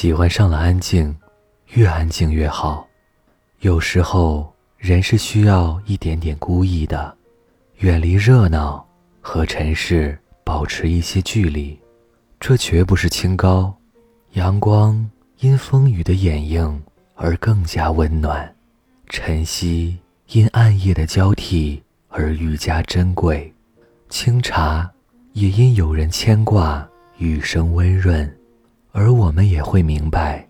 喜欢上了安静，越安静越好。有时候，人是需要一点点孤意的，远离热闹，和尘世保持一些距离。这绝不是清高，阳光因风雨的掩映而更加温暖，晨曦因暗夜的交替而愈加珍贵，清茶也因有人牵挂，余生温润。而我们也会明白，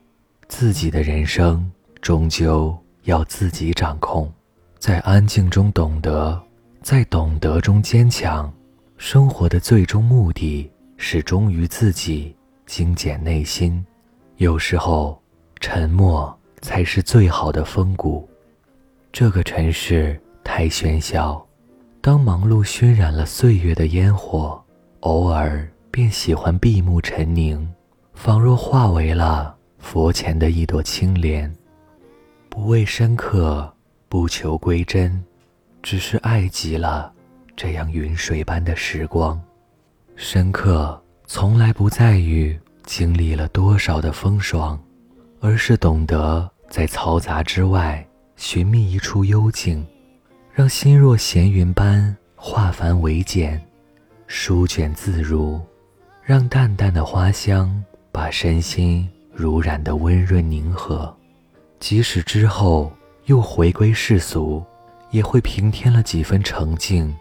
自己的人生终究要自己掌控，在安静中懂得，在懂得中坚强。生活的最终目的是忠于自己，精简内心。有时候，沉默才是最好的风骨。这个城市太喧嚣，当忙碌熏染了岁月的烟火，偶尔便喜欢闭目沉凝。仿若化为了佛前的一朵青莲，不为深刻，不求归真，只是爱极了这样云水般的时光。深刻从来不在于经历了多少的风霜，而是懂得在嘈杂之外寻觅一处幽静，让心若闲云般化繁为简，书卷自如，让淡淡的花香。把身心如染的温润宁和，即使之后又回归世俗，也会平添了几分澄净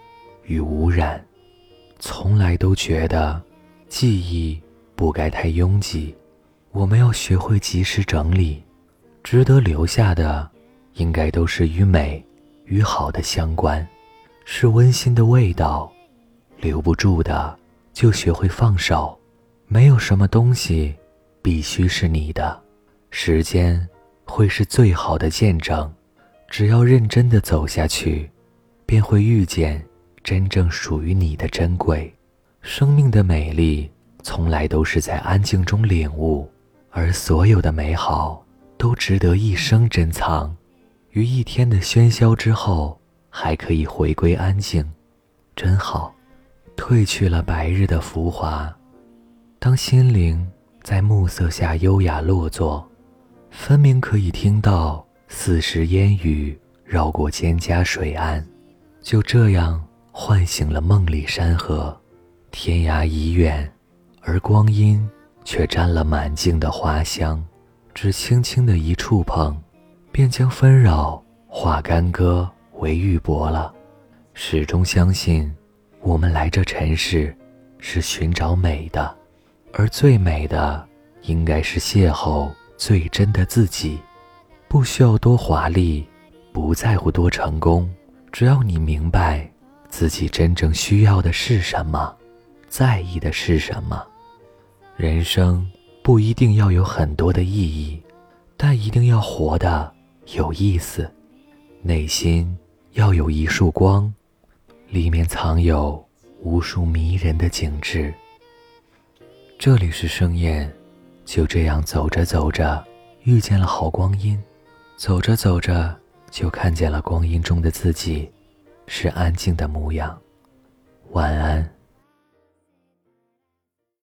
与无染。从来都觉得记忆不该太拥挤，我们要学会及时整理。值得留下的，应该都是与美与好的相关，是温馨的味道。留不住的，就学会放手。没有什么东西必须是你的，时间会是最好的见证。只要认真的走下去，便会遇见真正属于你的珍贵。生命的美丽从来都是在安静中领悟，而所有的美好都值得一生珍藏。于一天的喧嚣之后，还可以回归安静，真好。褪去了白日的浮华。当心灵在暮色下优雅落座，分明可以听到四时烟雨绕过蒹葭水岸，就这样唤醒了梦里山河。天涯已远，而光阴却沾了满径的花香，只轻轻的一触碰，便将纷扰化干戈为玉帛了。始终相信，我们来这尘世是寻找美的。而最美的，应该是邂逅最真的自己，不需要多华丽，不在乎多成功，只要你明白自己真正需要的是什么，在意的是什么。人生不一定要有很多的意义，但一定要活得有意思。内心要有一束光，里面藏有无数迷人的景致。这里是盛宴，就这样走着走着，遇见了好光阴，走着走着就看见了光阴中的自己，是安静的模样。晚安。